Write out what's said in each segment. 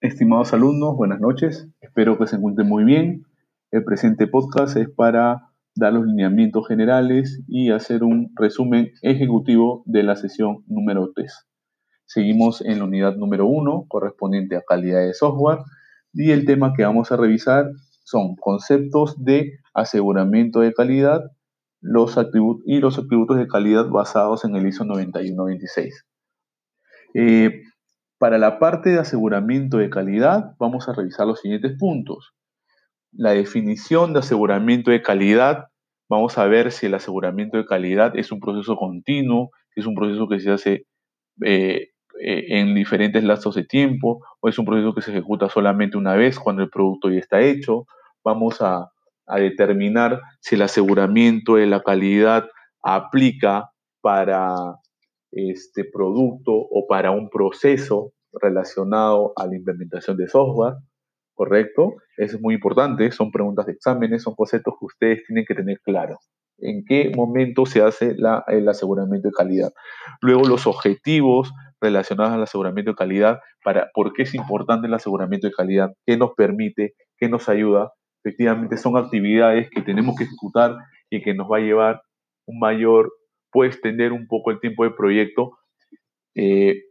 Estimados alumnos, buenas noches. Espero que se encuentren muy bien. El presente podcast es para dar los lineamientos generales y hacer un resumen ejecutivo de la sesión número 3. Seguimos en la unidad número 1, correspondiente a calidad de software, y el tema que vamos a revisar son conceptos de aseguramiento de calidad los y los atributos de calidad basados en el ISO 9126. Eh, para la parte de aseguramiento de calidad, vamos a revisar los siguientes puntos. La definición de aseguramiento de calidad, vamos a ver si el aseguramiento de calidad es un proceso continuo, si es un proceso que se hace eh, eh, en diferentes lazos de tiempo o es un proceso que se ejecuta solamente una vez cuando el producto ya está hecho. Vamos a, determinar si el aseguramiento de la calidad aplica para este producto o para un proceso relacionado a la implementación de software, ¿correcto? Eso es muy importante, son preguntas de exámenes, son conceptos que ustedes tienen que tener claro. ¿En qué momento se hace el aseguramiento de calidad? Luego los objetivos relacionados al aseguramiento de calidad, para por qué es importante el aseguramiento de calidad, qué nos permite, qué nos ayuda. Efectivamente, son actividades que tenemos que ejecutar y que nos va a llevar un mayor, puede extender un poco el tiempo del proyecto. Eh,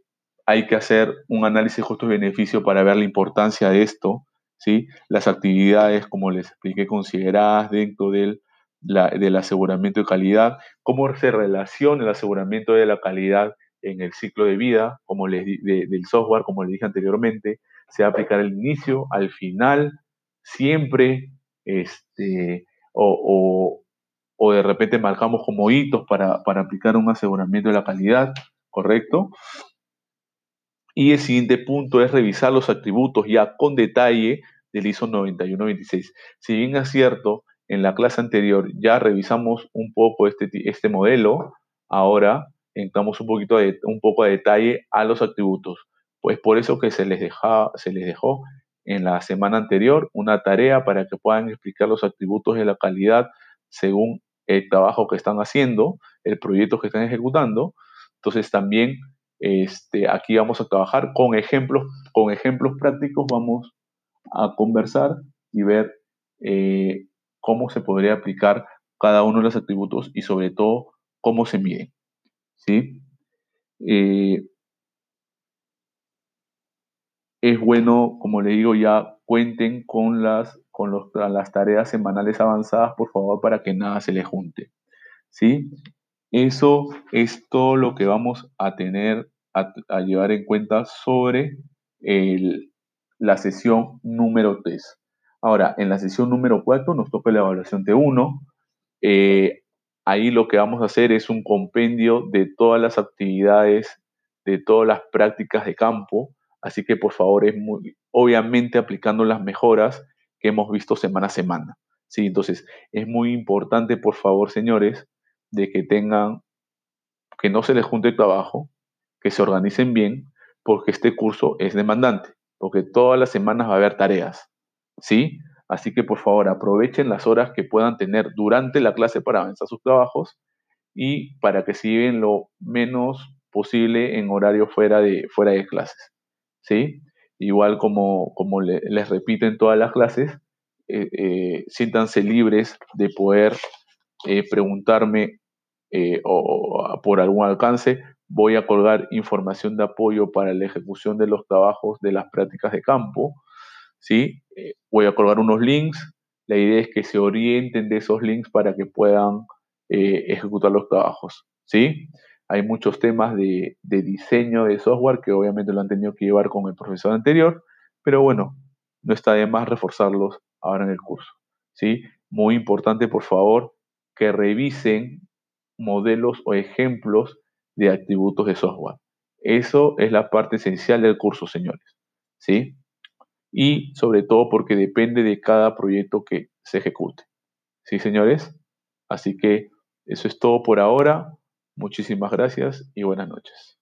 hay que hacer un análisis costo-beneficio para ver la importancia de esto, ¿sí? Las actividades, como les expliqué, consideradas dentro del, del aseguramiento de calidad, cómo se relaciona el aseguramiento de la calidad en el ciclo de vida como les, del software, como les dije anteriormente, se va a aplicar al inicio, al final, siempre, este, o, de repente marcamos como hitos para, aplicar un aseguramiento de la calidad, ¿correcto? Y el siguiente punto es revisar los atributos ya con detalle del ISO 9126. Si bien es cierto, en la clase anterior ya revisamos un poco este, este modelo, ahora entramos un, poquito un poco de detalle a los atributos. Pues por eso que se les, deja, se les dejó en la semana anterior una tarea para que puedan explicar los atributos de la calidad según el trabajo que están haciendo, el proyecto que están ejecutando. Entonces también este, aquí vamos a trabajar con ejemplos, con ejemplos prácticos, vamos a conversar y ver eh, cómo se podría aplicar cada uno de los atributos y sobre todo cómo se miden. ¿sí? Eh, es bueno, como le digo, ya cuenten con las, con las tareas semanales avanzadas, por favor, para que nada se les junte. ¿sí? Eso es todo lo que vamos a tener a, llevar en cuenta sobre la sesión número 3. Ahora, en la sesión número 4 nos toca la evaluación T1. Eh, ahí lo que vamos a hacer es un compendio de todas las actividades, de todas las prácticas de campo. Así que por favor, es muy, obviamente aplicando las mejoras que hemos visto semana a semana. ¿sí? Entonces, es muy importante, por favor, señores, de que tengan, que no se les junte el trabajo, que se organicen bien, porque este curso es demandante, porque todas las semanas va a haber tareas, ¿sí? Así que por favor aprovechen las horas que puedan tener durante la clase para avanzar sus trabajos y para que se lleven lo menos posible en horario fuera de, fuera de clases, ¿sí? Igual como, como les repito en todas las clases, eh, eh, siéntanse libres de poder eh, preguntarme eh, o, por algún alcance, voy a colgar información de apoyo para la ejecución de los trabajos de las prácticas de campo. ¿sí? Voy a colgar unos links. La idea es que se orienten de esos links para que puedan ejecutar los trabajos. ¿sí? Hay muchos temas de, diseño de software que obviamente lo han tenido que llevar con el profesor anterior, pero bueno, no está de más reforzarlos ahora en el curso. ¿sí? Muy importante, por favor, que revisen modelos o ejemplos de atributos de software. Eso es la parte esencial del curso, señores. ¿Sí? Y sobre todo porque depende de cada proyecto que se ejecute. ¿Sí, señores? Así que eso es todo por ahora. Muchísimas gracias y buenas noches.